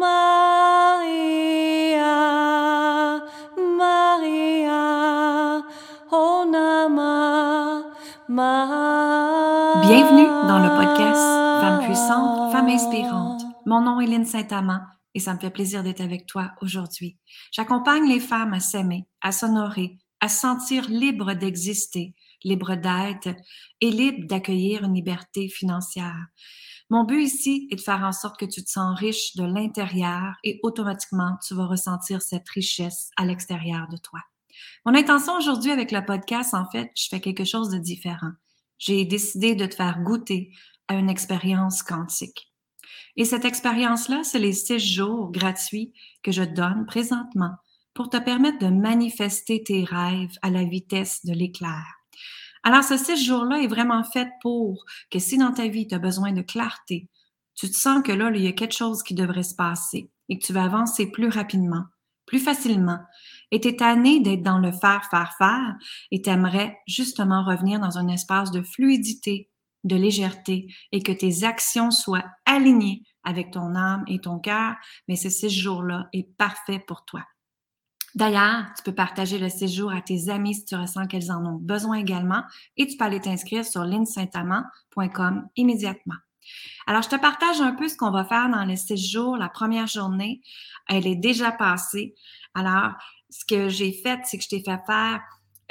Maria, Maria, oh Onama, Maria. Bienvenue dans le podcast Femmes puissantes, Femmes inspirantes. Mon nom est Lynne Saint-Amand et ça me fait plaisir d'être avec toi aujourd'hui. J'accompagne les femmes à s'aimer, à s'honorer, à se sentir libres d'exister, libres d'être et libres d'accueillir une liberté financière. Mon but ici est de faire en sorte que tu te sens riche de l'intérieur et automatiquement tu vas ressentir cette richesse à l'extérieur de toi. Mon intention aujourd'hui avec le podcast, en fait, je fais quelque chose de différent. J'ai décidé de te faire goûter à une expérience quantique. Et cette expérience-là, c'est les six jours gratuits que je donne présentement pour te permettre de manifester tes rêves à la vitesse de l'éclair. Alors, ce six jours-là est vraiment fait pour que si dans ta vie, tu as besoin de clarté, tu te sens que là, il y a quelque chose qui devrait se passer et que tu vas avancer plus rapidement, plus facilement, et tu es tanné d'être dans le faire, faire, faire, et tu aimerais justement revenir dans un espace de fluidité, de légèreté, et que tes actions soient alignées avec ton âme et ton cœur, mais ce six jours-là est parfait pour toi. D'ailleurs, tu peux partager le séjour à tes amis si tu ressens qu'elles en ont besoin également et tu peux aller t'inscrire sur linsaintamant.com immédiatement. Alors, je te partage un peu ce qu'on va faire dans les six jours. La première journée, elle est déjà passée. Alors, ce que j'ai fait, c'est que je t'ai fait faire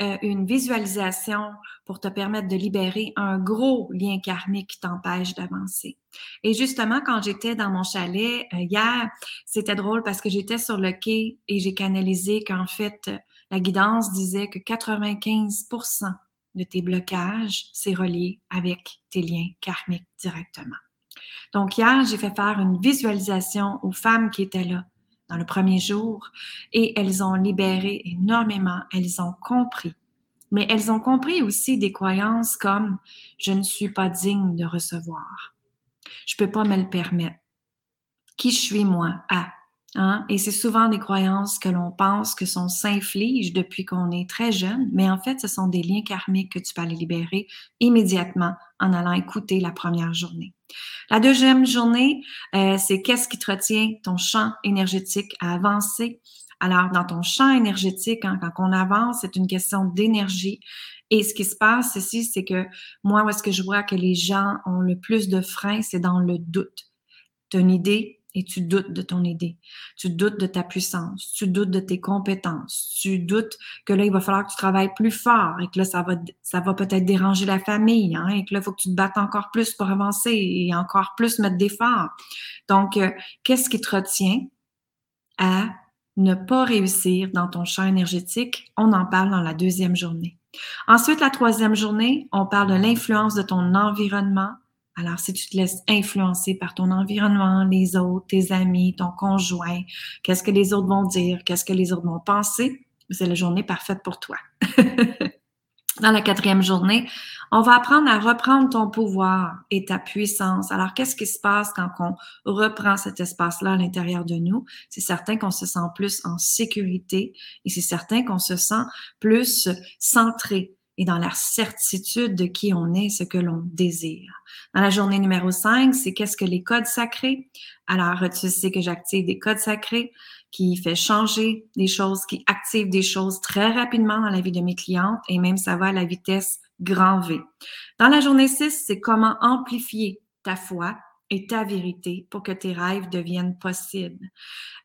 euh, une visualisation pour te permettre de libérer un gros lien karmique qui t'empêche d'avancer. Et justement, quand j'étais dans mon chalet euh, hier, c'était drôle parce que j'étais sur le quai et j'ai canalisé qu'en fait, la guidance disait que 95% de tes blocages, c'est relié avec tes liens karmiques directement. Donc hier, j'ai fait faire une visualisation aux femmes qui étaient là dans le premier jour et elles ont libéré énormément, elles ont compris. Mais elles ont compris aussi des croyances comme je ne suis pas digne de recevoir. Je peux pas me le permettre. Qui je suis moi? Ah, Hein? Et c'est souvent des croyances que l'on pense que sont s'infligent depuis qu'on est très jeune, mais en fait, ce sont des liens karmiques que tu peux aller libérer immédiatement en allant écouter la première journée. La deuxième journée, euh, c'est qu'est-ce qui retient ton champ énergétique à avancer? Alors, dans ton champ énergétique, hein, quand on avance, c'est une question d'énergie. Et ce qui se passe ici, c'est que moi, où est-ce que je vois que les gens ont le plus de freins, c'est dans le doute. Tu une idée, et tu doutes de ton idée, tu doutes de ta puissance, tu doutes de tes compétences, tu doutes que là, il va falloir que tu travailles plus fort et que là, ça va, ça va peut-être déranger la famille hein, et que là, il faut que tu te battes encore plus pour avancer et encore plus mettre d'efforts. Donc, euh, qu'est-ce qui te retient à ne pas réussir dans ton champ énergétique? On en parle dans la deuxième journée. Ensuite, la troisième journée, on parle de l'influence de ton environnement alors, si tu te laisses influencer par ton environnement, les autres, tes amis, ton conjoint, qu'est-ce que les autres vont dire, qu'est-ce que les autres vont penser, c'est la journée parfaite pour toi. Dans la quatrième journée, on va apprendre à reprendre ton pouvoir et ta puissance. Alors, qu'est-ce qui se passe quand on reprend cet espace-là à l'intérieur de nous? C'est certain qu'on se sent plus en sécurité et c'est certain qu'on se sent plus centré, et dans la certitude de qui on est, ce que l'on désire. Dans la journée numéro 5, c'est qu'est-ce que les codes sacrés? Alors, tu sais que j'active des codes sacrés qui fait changer des choses, qui active des choses très rapidement dans la vie de mes clientes et même ça va à la vitesse grand V. Dans la journée 6, c'est comment amplifier ta foi et ta vérité pour que tes rêves deviennent possibles.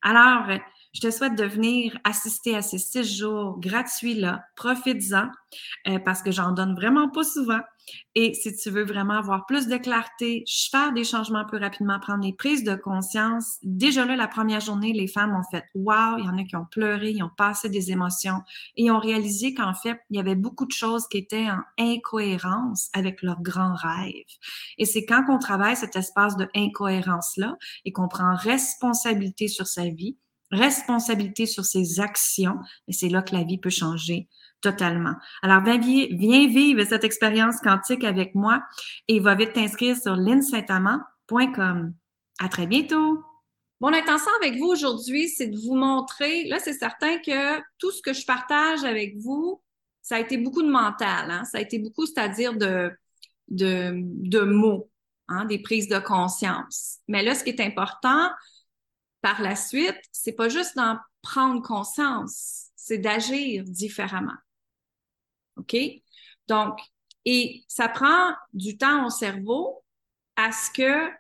Alors, je te souhaite de venir assister à ces six jours gratuits-là. Profites-en euh, parce que j'en donne vraiment pas souvent. Et si tu veux vraiment avoir plus de clarté, faire des changements plus rapidement, prendre des prises de conscience, déjà là, la première journée, les femmes ont fait Wow, il y en a qui ont pleuré, ils ont passé des émotions et ont réalisé qu'en fait, il y avait beaucoup de choses qui étaient en incohérence avec leurs grands rêves. Et c'est quand on travaille cet espace de incohérence-là et qu'on prend responsabilité sur sa vie, responsabilité sur ses actions, et c'est là que la vie peut changer totalement. Alors, viens, vivre cette expérience quantique avec moi et va vite t'inscrire sur linsaintamant.com. À très bientôt! Mon intention avec vous aujourd'hui, c'est de vous montrer, là, c'est certain que tout ce que je partage avec vous, ça a été beaucoup de mental, hein? ça a été beaucoup, c'est-à-dire de, de, de mots, hein? des prises de conscience. Mais là, ce qui est important, par la suite, c'est pas juste d'en prendre conscience, c'est d'agir différemment. OK? Donc, Et ça prend du temps au cerveau à ce que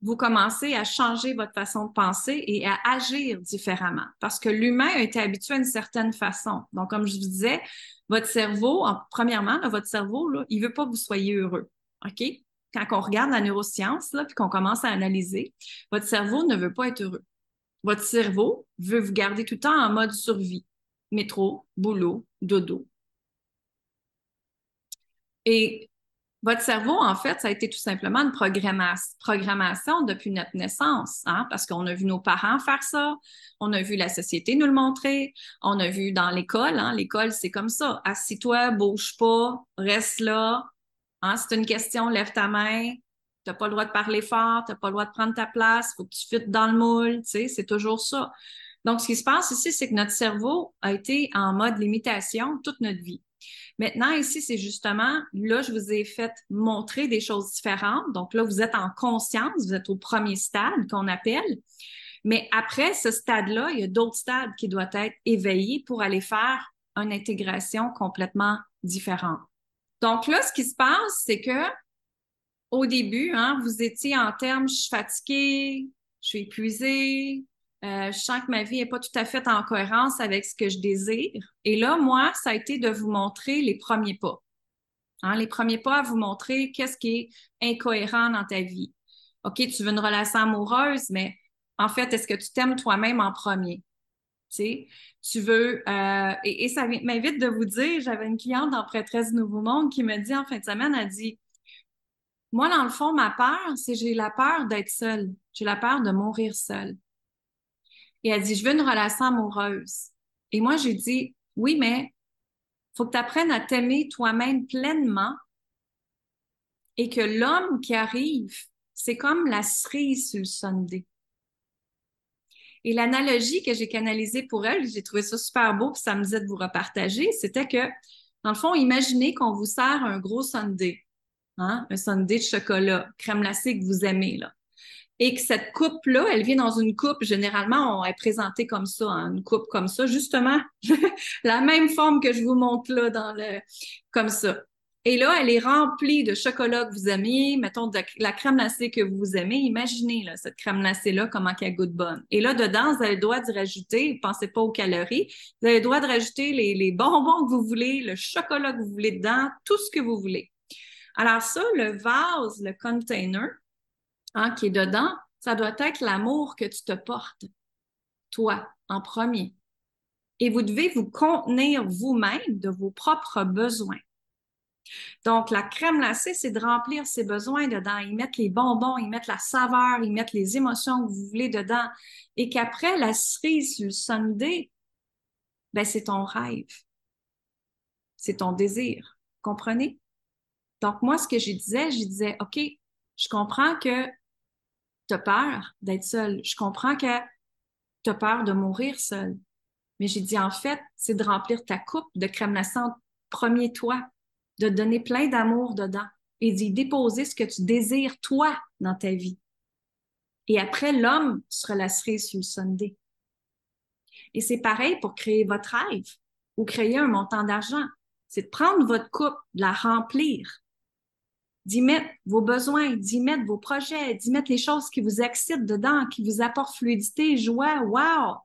vous commencez à changer votre façon de penser et à agir différemment. Parce que l'humain a été habitué à une certaine façon. Donc, comme je vous disais, votre cerveau, premièrement, votre cerveau, il veut pas que vous soyez heureux. OK? Quand on regarde la neuroscience, là, puis qu'on commence à analyser, votre cerveau ne veut pas être heureux. Votre cerveau veut vous garder tout le temps en mode survie. Métro, boulot, dodo. Et votre cerveau, en fait, ça a été tout simplement une programmation depuis notre naissance, hein, parce qu'on a vu nos parents faire ça, on a vu la société nous le montrer, on a vu dans l'école, hein, l'école, c'est comme ça. Assis-toi, bouge pas, reste là. Hein, c'est une question, lève ta main. Tu n'as pas le droit de parler fort, tu n'as pas le droit de prendre ta place, il faut que tu fites dans le moule, tu sais, c'est toujours ça. Donc, ce qui se passe ici, c'est que notre cerveau a été en mode limitation toute notre vie. Maintenant, ici, c'est justement, là, je vous ai fait montrer des choses différentes. Donc là, vous êtes en conscience, vous êtes au premier stade qu'on appelle. Mais après ce stade-là, il y a d'autres stades qui doivent être éveillés pour aller faire une intégration complètement différente. Donc là, ce qui se passe, c'est que au début, hein, vous étiez en termes, je suis fatiguée, je suis épuisée, euh, je sens que ma vie n'est pas tout à fait en cohérence avec ce que je désire. Et là, moi, ça a été de vous montrer les premiers pas. Hein, les premiers pas à vous montrer qu'est-ce qui est incohérent dans ta vie. OK, tu veux une relation amoureuse, mais en fait, est-ce que tu t'aimes toi-même en premier? Tu, veux, euh, et, ça m'invite de vous dire, j'avais une cliente dans Prêtresse Nouveau Monde qui me dit en fin de semaine, elle dit, moi, dans le fond, ma peur, c'est j'ai la peur d'être seule. J'ai la peur de mourir seule. Et elle dit, je veux une relation amoureuse. Et moi, j'ai dit, oui, mais faut que tu apprennes à t'aimer toi-même pleinement et que l'homme qui arrive, c'est comme la cerise sur le Sunday. Et l'analogie que j'ai canalisée pour elle, j'ai trouvé ça super beau, puis ça me disait de vous repartager, c'était que, dans le fond, imaginez qu'on vous sert un gros Sunday, hein, un Sunday de chocolat, crème glacée que vous aimez, là et que cette coupe-là, elle vient dans une coupe, généralement, on est présenté comme ça, hein, une coupe comme ça, justement, la même forme que je vous montre là, dans le, comme ça. Et là, elle est remplie de chocolat que vous aimez, mettons de la crème glacée que vous aimez. Imaginez là, cette crème glacée-là, comment qu'elle goûte bonne. Et là, dedans, vous avez le droit de rajouter, pensez pas aux calories, vous avez le droit de rajouter les, les bonbons que vous voulez, le chocolat que vous voulez dedans, tout ce que vous voulez. Alors ça, le vase, le container, Hein, qui est dedans, ça doit être l'amour que tu te portes, toi, en premier. Et vous devez vous contenir vous-même de vos propres besoins. Donc, la crème glacée, c'est de remplir ses besoins dedans. Ils mettent les bonbons, ils mettent la saveur, ils mettent les émotions que vous voulez dedans. Et qu'après, la cerise le sundae, ben, c'est ton rêve. C'est ton désir. Comprenez? Donc, moi, ce que je disais, je disais, OK, je comprends que tu as peur d'être seul. Je comprends que tu as peur de mourir seul. Mais j'ai dit, en fait, c'est de remplir ta coupe de crème glacante, premier toi, de donner plein d'amour dedans et d'y déposer ce que tu désires, toi, dans ta vie. Et après, l'homme sera la cerise sur le Sunday. Et c'est pareil pour créer votre rêve ou créer un montant d'argent. C'est de prendre votre coupe, de la remplir d'y mettre vos besoins, d'y mettre vos projets, d'y mettre les choses qui vous excitent dedans, qui vous apportent fluidité, joie, wow!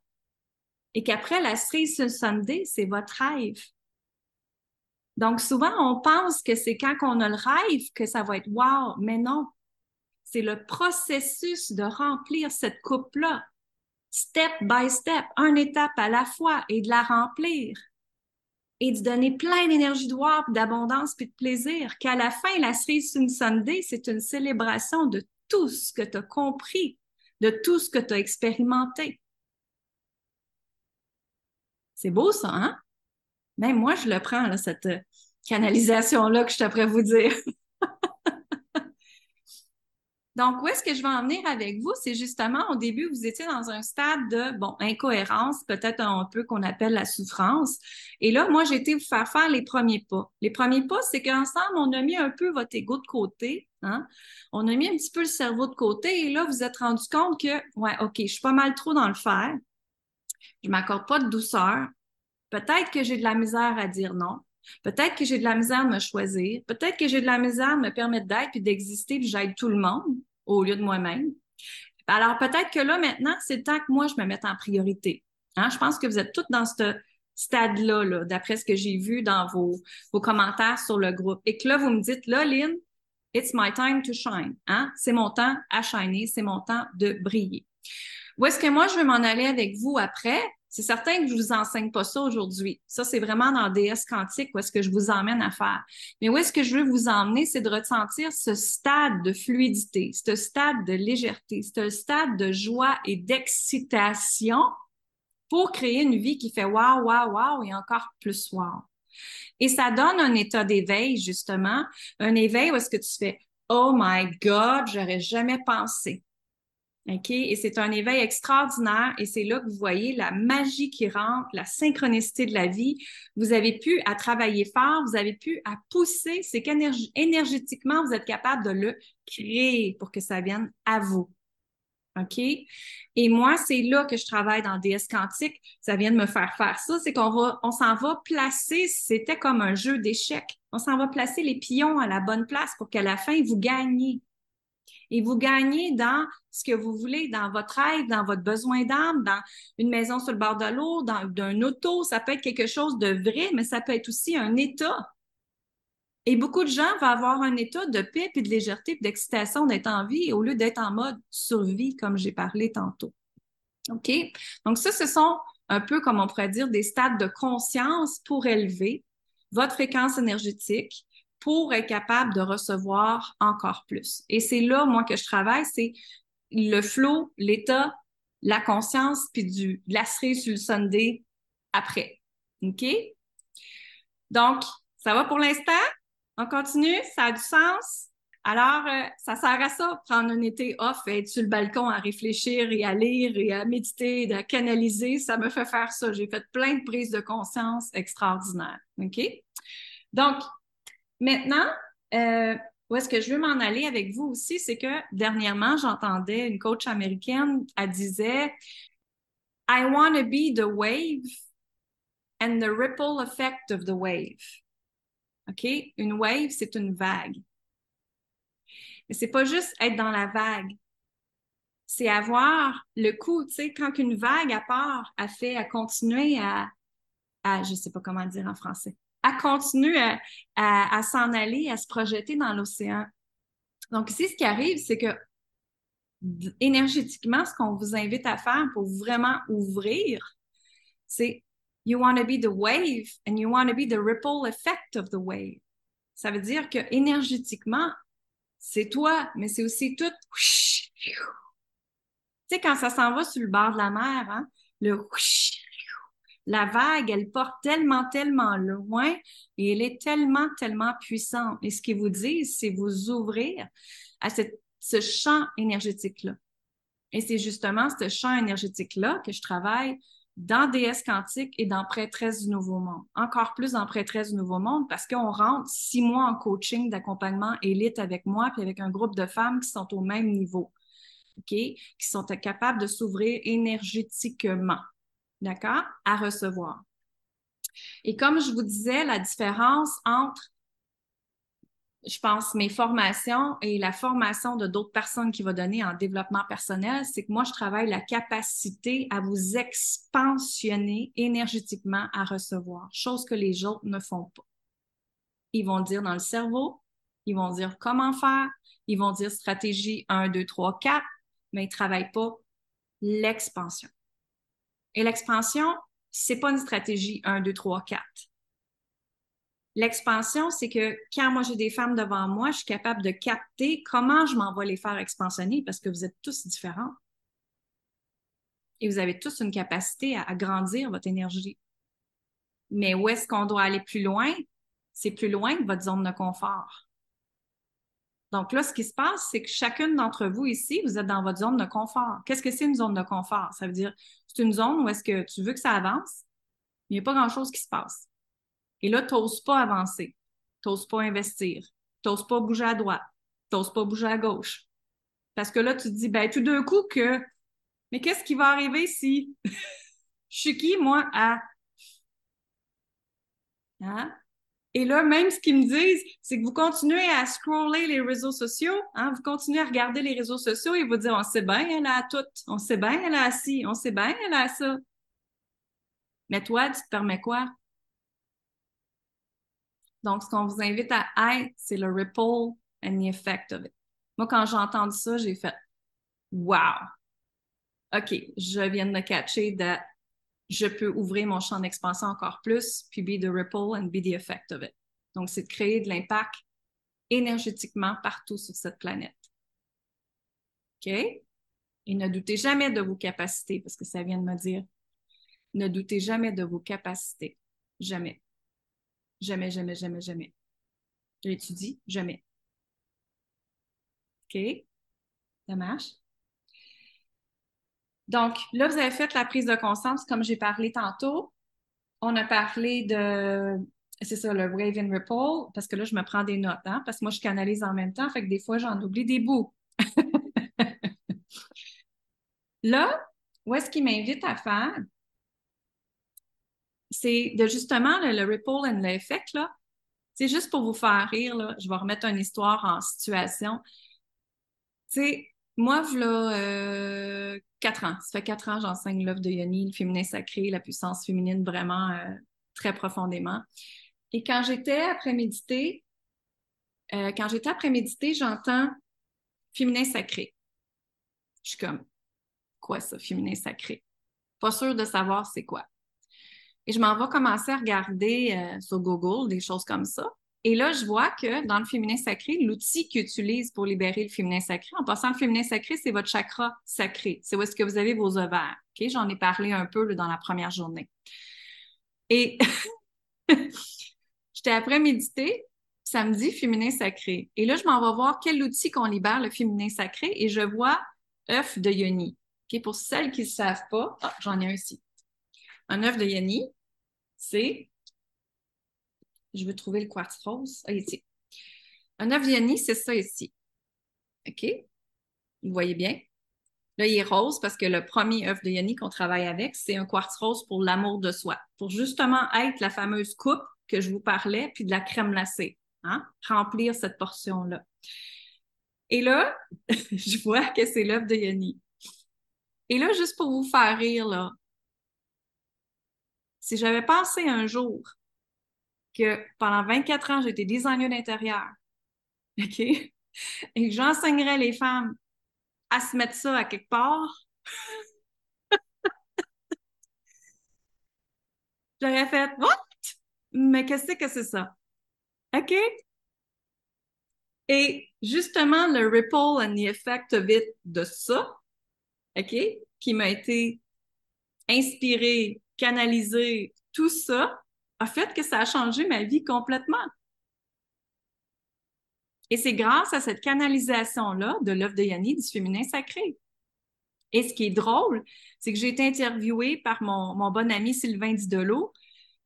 Et qu'après, la cerise sur Sunday, c'est votre rêve. Donc, souvent, on pense que c'est quand on a le rêve que ça va être wow, mais non. C'est le processus de remplir cette coupe-là, step by step, une étape à la fois, et de la remplir et de donner plein d'énergie de voir, d'abondance, puis de plaisir, qu'à la fin, la cerise une Sunday, c'est une célébration de tout ce que tu as compris, de tout ce que tu as expérimenté. C'est beau ça, hein? Même moi, je le prends, là, cette canalisation-là que je t'apprends vous dire. Donc, où est-ce que je vais en venir avec vous? C'est justement au début, vous étiez dans un stade de, bon, incohérence, peut-être un peu qu'on appelle la souffrance. Et là, moi, j'ai été vous faire faire les premiers pas. Les premiers pas, c'est qu'ensemble, on a mis un peu votre ego de côté. Hein? On a mis un petit peu le cerveau de côté. Et là, vous vous êtes rendu compte que, ouais, OK, je suis pas mal trop dans le faire. Je m'accorde pas de douceur. Peut-être que j'ai de la misère à dire non. Peut-être que j'ai de la misère de me choisir. Peut-être que j'ai de la misère de me permettre d'être puis d'exister puis j'aide tout le monde au lieu de moi-même. Alors peut-être que là, maintenant, c'est le temps que moi, je me mette en priorité. Hein? Je pense que vous êtes toutes dans ce stade-là, -là, d'après ce que j'ai vu dans vos, vos commentaires sur le groupe. Et que là, vous me dites, là, Lynn, it's my time to shine. Hein? C'est mon temps à shiner, c'est mon temps de briller. Où est-ce que moi, je vais m'en aller avec vous après? C'est certain que je vous enseigne pas ça aujourd'hui. Ça, c'est vraiment dans DS quantique où est-ce que je vous emmène à faire. Mais où est-ce que je veux vous emmener, c'est de ressentir ce stade de fluidité, ce stade de légèreté, ce stade de joie et d'excitation pour créer une vie qui fait wow, wow, wow et encore plus wow. Et ça donne un état d'éveil, justement, un éveil où est-ce que tu fais Oh my God, j'aurais jamais pensé. OK? Et c'est un éveil extraordinaire et c'est là que vous voyez la magie qui rentre, la synchronicité de la vie. Vous avez pu à travailler fort, vous avez pu à pousser, c'est qu'énergétiquement, vous êtes capable de le créer pour que ça vienne à vous. OK? Et moi, c'est là que je travaille dans DS quantique. Ça vient de me faire faire ça. C'est qu'on va, on s'en va placer, c'était comme un jeu d'échecs. On s'en va placer les pions à la bonne place pour qu'à la fin, vous gagnez. Et vous gagnez dans ce que vous voulez, dans votre rêve, dans votre besoin d'âme, dans une maison sur le bord de l'eau, dans un auto. Ça peut être quelque chose de vrai, mais ça peut être aussi un état. Et beaucoup de gens vont avoir un état de paix, puis de légèreté, puis d'excitation d'être en vie au lieu d'être en mode survie, comme j'ai parlé tantôt. OK? Donc, ça, ce sont un peu, comme on pourrait dire, des stades de conscience pour élever votre fréquence énergétique pour être capable de recevoir encore plus. Et c'est là, moi, que je travaille, c'est le flow, l'état, la conscience, puis du, de sur le Sunday après. OK? Donc, ça va pour l'instant? On continue? Ça a du sens? Alors, euh, ça sert à ça, prendre un été off, être sur le balcon à réfléchir et à lire et à méditer, et à canaliser. Ça me fait faire ça. J'ai fait plein de prises de conscience extraordinaires. OK? Donc, maintenant, euh, où est-ce que je veux m'en aller avec vous aussi, c'est que dernièrement, j'entendais une coach américaine, elle disait I want to be the wave and the ripple effect of the wave. OK? Une wave, c'est une vague. Mais c'est pas juste être dans la vague. C'est avoir le coup, tu sais, quand une vague à part a fait à continuer à, à, je sais pas comment dire en français, à continuer à, s'en aller, à se projeter dans l'océan. Donc ici, ce qui arrive, c'est que énergétiquement, ce qu'on vous invite à faire pour vraiment ouvrir, c'est You want to be the wave and you want to be the ripple effect of the wave. Ça veut dire que énergétiquement, c'est toi, mais c'est aussi tout. Tu sais, quand ça s'en va sur le bord de la mer, hein, le la vague, elle porte tellement, tellement loin et elle est tellement, tellement puissante. Et ce qu'ils vous disent, c'est vous ouvrir à ce champ énergétique-là. Et c'est justement ce champ énergétique-là que je travaille dans DS quantique et dans Prêtresse du Nouveau Monde. Encore plus dans Prêtresse du Nouveau Monde parce qu'on rentre six mois en coaching d'accompagnement élite avec moi puis avec un groupe de femmes qui sont au même niveau? Qui sont capables de s'ouvrir énergétiquement, d'accord? À recevoir. Et comme je vous disais, la différence entre je pense, mes formations et la formation de d'autres personnes qui va donner en développement personnel, c'est que moi, je travaille la capacité à vous expansionner énergétiquement à recevoir, chose que les autres ne font pas. Ils vont dire dans le cerveau, ils vont dire comment faire, ils vont dire stratégie 1, 2, 3, 4, mais ils ne travaillent pas l'expansion. Et l'expansion, c'est pas une stratégie 1, 2, 3, 4 L'expansion, c'est que quand moi j'ai des femmes devant moi, je suis capable de capter comment je m'en vais les faire expansionner parce que vous êtes tous différents. Et vous avez tous une capacité à, grandir votre énergie. Mais où est-ce qu'on doit aller plus loin? C'est plus loin de votre zone de confort. Donc là, ce qui se passe, c'est que chacune d'entre vous ici, vous êtes dans votre zone de confort. Qu'est-ce que c'est une zone de confort? Ça veut dire, c'est une zone où est-ce que tu veux que ça avance, mais il n'y a pas grand-chose qui se passe. Et là, tu n'oses pas avancer, tu n'oses pas investir, tu n'oses pas bouger à droite, tu n'oses pas bouger à gauche. Parce que là, tu te dis, ben, tout d'un coup que, mais qu'est-ce qui va arriver si je suis qui, moi, à. Hein? Et là, même ce qu'ils me disent, c'est que vous continuez à scroller les réseaux sociaux, hein, vous continuez à regarder les réseaux sociaux et vous dire, on sait bien, elle a tout, on sait bien, elle a ci, on sait bien, elle a ça. Mais toi, tu te permets quoi? Donc, ce qu'on vous invite à être, c'est le ripple and the effect of it. Moi, quand j'ai entendu ça, j'ai fait Wow! OK, je viens de me catcher de je peux ouvrir mon champ d'expansion encore plus, puis be the ripple and be the effect of it. Donc, c'est de créer de l'impact énergétiquement partout sur cette planète. OK? Et ne doutez jamais de vos capacités, parce que ça vient de me dire. Ne doutez jamais de vos capacités. Jamais. Jamais, jamais, jamais, jamais. J'étudie, jamais. OK? Ça marche? Donc, là, vous avez fait la prise de conscience, comme j'ai parlé tantôt. On a parlé de, c'est ça, le Wave and Ripple, parce que là, je me prends des notes, hein, parce que moi, je canalise en même temps, fait que des fois, j'en oublie des bouts. là, où est-ce qu'il m'invite à faire? C'est de justement le, ripple and l'effect, là. C'est juste pour vous faire rire, là. Je vais remettre une histoire en situation. Tu sais, moi, voilà euh, quatre ans. Ça fait quatre ans j'enseigne l'œuvre de Yoni, le féminin sacré, la puissance féminine vraiment euh, très profondément. Et quand j'étais après-méditer, euh, quand j'étais après-méditer, j'entends féminin sacré. Je suis comme, quoi ça, féminin sacré? Pas sûre de savoir c'est quoi. Et je m'en vais commencer à regarder sur Google des choses comme ça. Et là, je vois que dans le féminin sacré, l'outil qu'ils utilisent pour libérer le féminin sacré, en passant, le féminin sacré, c'est votre chakra sacré. C'est où est-ce que vous avez vos ovaires. J'en ai parlé un peu dans la première journée. Et j'étais après méditer, samedi, féminin sacré. Et là, je m'en vais voir quel outil qu'on libère le féminin sacré et je vois œuf de yoni. Pour celles qui ne savent pas, ah, j'en ai un ici. Un œuf de yoni, c'est je veux trouver le quartz rose. Ah, ici. Un œuf Yoni, c'est ça ici. OK? Vous voyez bien? Là, il est rose parce que le premier œuf de Yoni qu'on travaille avec, c'est un quartz rose pour l'amour de soi, pour justement être la fameuse coupe que je vous parlais, puis de la crème glacée. Hein? Remplir cette portion-là. Et là, je vois que c'est l'œuf de Yoni. Et là, juste pour vous faire rire, là, si j'avais pensé un jour que pendant 24 ans, j'étais designer d'intérieur. OK? Et que j'enseignerais les femmes à se mettre ça à quelque part. J'aurais fait What? Mais qu'est-ce que c'est ça? OK? Et justement, le ripple and the effect of it de ça, OK, qui m'a été inspiré, canalisé, tout ça, a fait que ça a changé ma vie complètement. Et c'est grâce à cette canalisation-là de l'œuvre de Yanni du féminin sacré. Et ce qui est drôle, c'est que j'ai été interviewée par mon, bon ami Sylvain Didelot.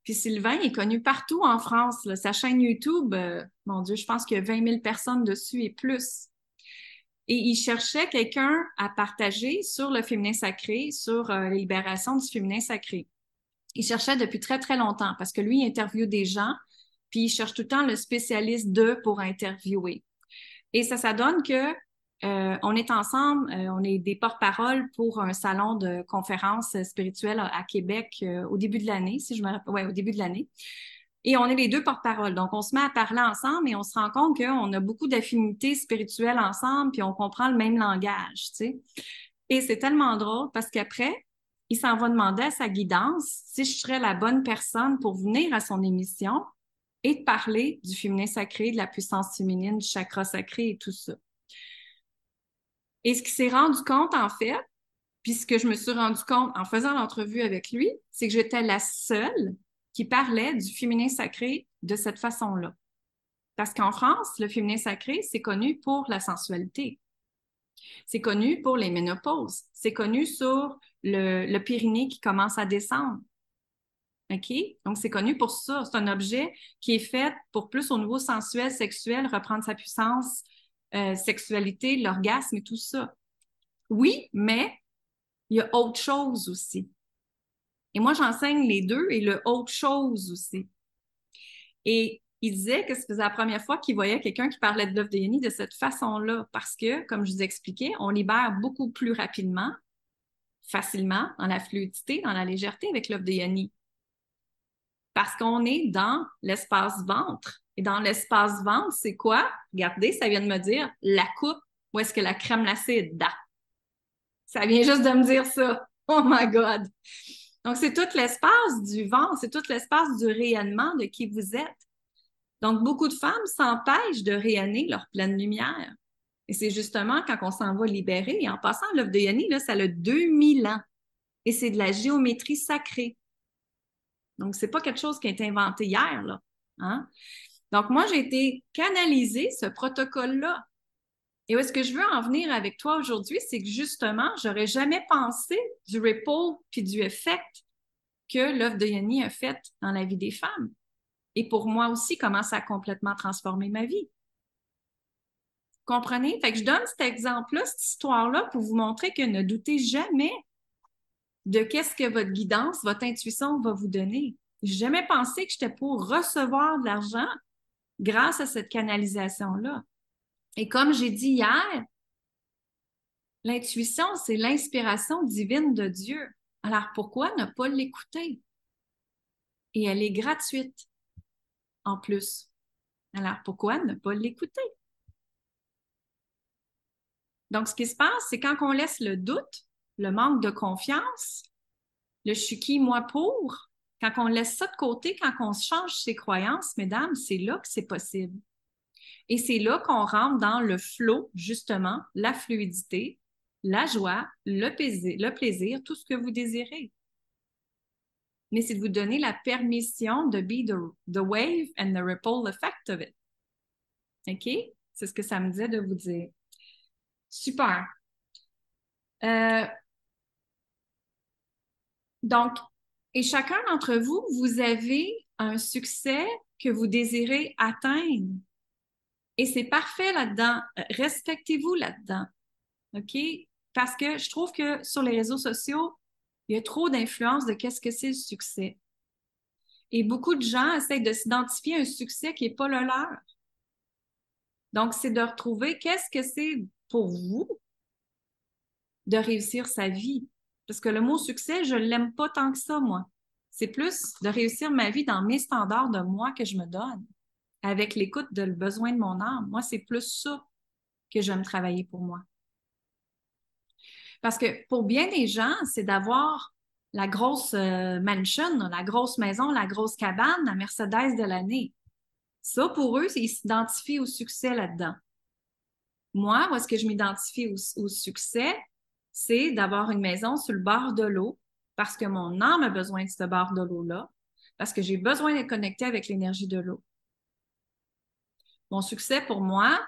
Puis Sylvain est connu partout en France. Sa chaîne YouTube, euh, mon Dieu, je pense qu'il y a 20 000 personnes dessus et plus. Et il cherchait quelqu'un à partager sur le féminin sacré, sur euh, la libération du féminin sacré il cherchait depuis très, très longtemps parce que lui, il interviewe des gens, puis il cherche tout le temps le spécialiste d'eux pour interviewer. Et ça, ça donne que euh, on est ensemble, euh, on est des porte-parole pour un salon de conférences spirituelles à, Québec euh, au début de l'année, si je me rappelle, ouais, au début de l'année. Et on est les deux porte-parole. Donc, on se met à parler ensemble et on se rend compte qu'on a beaucoup d'affinités spirituelles ensemble, puis on comprend le même langage. Et c'est tellement drôle parce qu'après, il s'en va demander à sa guidance si je serais la bonne personne pour venir à son émission et de parler du féminin sacré, de la puissance féminine, du chakra sacré et tout ça. Et ce qu'il s'est rendu compte, en fait, puis ce que je me suis rendu compte en faisant l'entrevue avec lui, c'est que j'étais la seule qui parlait du féminin sacré de cette façon-là. Parce qu'en France, le féminin sacré, c'est connu pour la sensualité. C'est connu pour les ménopauses. C'est connu sur le, Pyrénées qui commence à descendre. OK? Donc, c'est connu pour ça. C'est un objet qui est fait pour plus au niveau sensuel, sexuel, reprendre sa puissance, euh, sexualité, l'orgasme et tout ça. Oui, mais il y a autre chose aussi. Et moi, j'enseigne les deux et le autre chose aussi. Et il disait que c'était la première fois qu'il voyait quelqu'un qui parlait de l'œuf de Yoni de cette façon-là, parce que, comme je vous expliquais, on libère beaucoup plus rapidement, facilement, dans la fluidité, dans la légèreté avec l'œuf de Yoni. Parce qu'on est dans l'espace ventre. Et dans l'espace ventre, c'est quoi? Regardez, ça vient de me dire la coupe où est-ce que la crème glacée est dedans. Ça vient juste de me dire ça. Oh my God! Donc, c'est tout l'espace du ventre, c'est tout l'espace du rayonnement de qui vous êtes. Donc, beaucoup de femmes s'empêchent de rayonner leur pleine lumière. Et c'est justement quand on s'en va libérer. Et en passant, l'œuvre de Yanni, là, ça a 2000 ans. Et c'est de la géométrie sacrée. Donc, c'est pas quelque chose qui a été inventé hier, là. Hein? Donc, moi, j'ai été canaliser ce protocole-là. Et où est-ce que je veux en venir avec toi aujourd'hui, c'est que justement, j'aurais jamais pensé du ripple puis du effect que l'œuvre de Yanni a fait dans la vie des femmes. Et pour moi aussi, comment ça a complètement transformé ma vie. Comprenez? Fait que je donne cet exemple-là, cette histoire-là, pour vous montrer que ne doutez jamais de qu'est-ce que votre guidance, votre intuition va vous donner. J'ai jamais pensé que j'étais pour recevoir de l'argent grâce à cette canalisation-là. Et comme j'ai dit hier, l'intuition, c'est l'inspiration divine de Dieu. Alors pourquoi ne pas l'écouter? Et elle est gratuite en plus. Alors pourquoi ne pas l'écouter? Donc, ce qui se passe, c'est quand on laisse le doute, le manque de confiance, le chuki moi pour, quand on laisse ça de côté, quand on change ses croyances, mesdames, c'est là que c'est possible. Et c'est là qu'on rentre dans le flot, justement, la fluidité, la joie, le plaisir, le plaisir, tout ce que vous désirez. Mais c'est de vous donner la permission de be the, wave and the ripple effect of it. OK? C'est ce que ça me disait de vous dire. Super. Euh, donc, et chacun d'entre vous, vous avez un succès que vous désirez atteindre. Et c'est parfait là-dedans. Respectez-vous là-dedans. OK? Parce que je trouve que sur les réseaux sociaux, il y a trop d'influence de qu'est-ce que c'est le succès. Et beaucoup de gens essayent de s'identifier à un succès qui n'est pas le leur. Donc, c'est de retrouver qu'est-ce que c'est pour vous de réussir sa vie? Parce que le mot succès, je ne l'aime pas tant que ça, moi. C'est plus de réussir ma vie dans mes standards de moi que je me donne avec l'écoute de le besoin de mon âme. Moi, c'est plus ça que j'aime travailler pour moi. Parce que pour bien des gens, c'est d'avoir la grosse euh, mansion, la grosse maison, la grosse cabane, la Mercedes de l'année. Ça, pour eux, ils s'identifient au succès là-dedans. Moi, où est-ce que je m'identifie au, succès? C'est d'avoir une maison sur le bord de l'eau parce que mon âme a besoin de ce bord de l'eau-là, parce que j'ai besoin d'être connecté avec l'énergie de l'eau. Mon succès pour moi,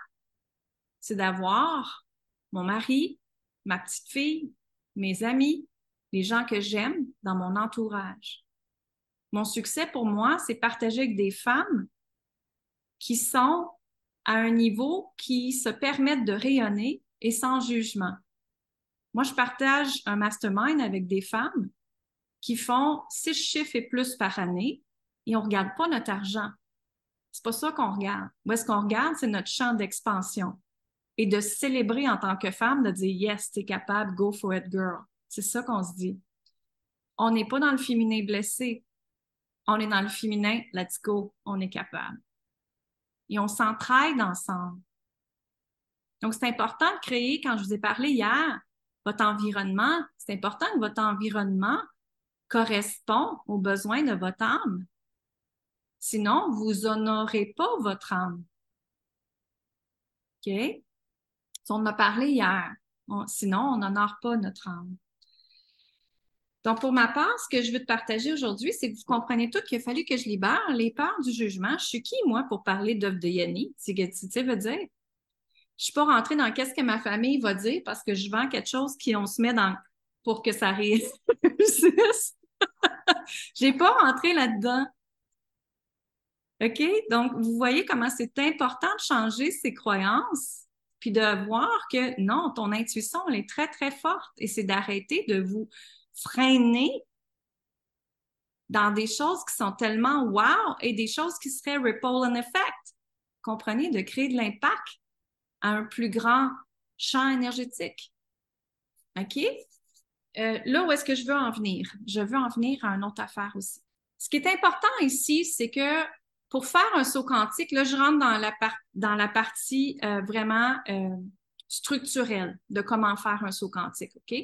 c'est d'avoir mon mari, ma petite fille, mes amis, les gens que j'aime dans mon entourage. Mon succès pour moi, c'est partager avec des femmes qui sont à un niveau qui se permettent de rayonner et sans jugement. Moi, je partage un mastermind avec des femmes qui font six chiffres et plus par année et on ne regarde pas notre argent. C'est pas ça qu'on regarde. Où est-ce qu'on regarde? C'est notre champ d'expansion. Et de célébrer en tant que femme, de dire yes, t'es capable, go for it, girl. C'est ça qu'on se dit. On n'est pas dans le féminin blessé. On est dans le féminin, let's go, on est capable. Et on s'entraide ensemble. Donc, c'est important de créer, quand je vous ai parlé hier, votre environnement, c'est important que votre environnement correspond aux besoins de votre âme. Sinon, vous honorez pas votre âme. OK? On a parlé hier. sinon, on n'honore pas notre âme. Donc, pour ma part, ce que je veux te partager aujourd'hui, c'est que vous comprenez tout qu'il a fallu que je libère les peurs du jugement. Je suis qui, moi, pour parler d'œuvre de Yanni? Tu veux dire? Je suis pas rentrée dans qu'est-ce que ma famille va dire parce que je vends quelque chose qui on se met dans pour que ça réussisse. J'ai pas rentré là-dedans. OK? Donc, vous voyez comment c'est important de changer ses croyances, puis de voir que non, ton intuition, elle est très, très forte et c'est d'arrêter de vous freiner dans des choses qui sont tellement wow et des choses qui seraient ripple and effect. Comprenez, de créer de l'impact à un plus grand champ énergétique. OK? Euh, là où est-ce que je veux en venir? Je veux en venir à une autre affaire aussi. Ce qui est important ici, c'est que pour faire un saut quantique, là, je rentre dans la, partie euh, vraiment euh, structurelle de comment faire un saut quantique, OK?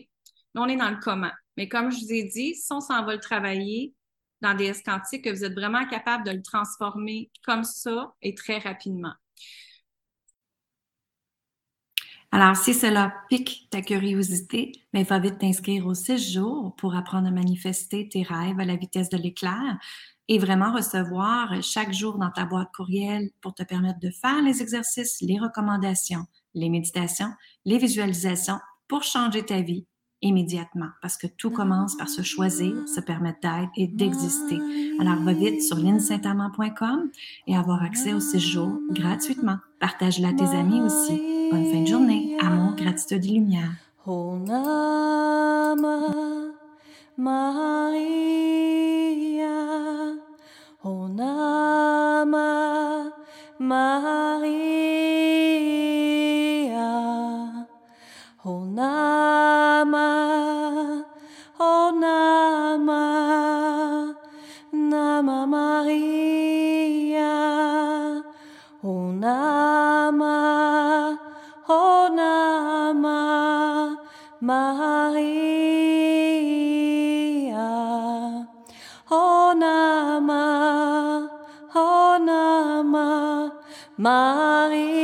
Là, on est dans le comment. Mais comme je vous ai dit, si on s'en va le travailler dans des quantiques, que vous êtes vraiment capable de le transformer comme ça et très rapidement. Alors, si cela pique ta curiosité, ben, va vite t'inscrire aux six jours pour apprendre à manifester tes rêves à la vitesse de l'éclair et vraiment recevoir chaque jour dans ta boîte courriel pour te permettre de faire les exercices, les recommandations, les méditations, les visualisations pour changer ta vie immédiatement parce que tout commence par se choisir, se permettre d'être et d'exister. Alors, va vite sur linsaintamant.com et avoir accès aux six jours gratuitement. Partage-la à tes amis aussi. Bonne fin de journée. Amour, gratitude et lumière. Maria, O Nama, O Nama, Maria.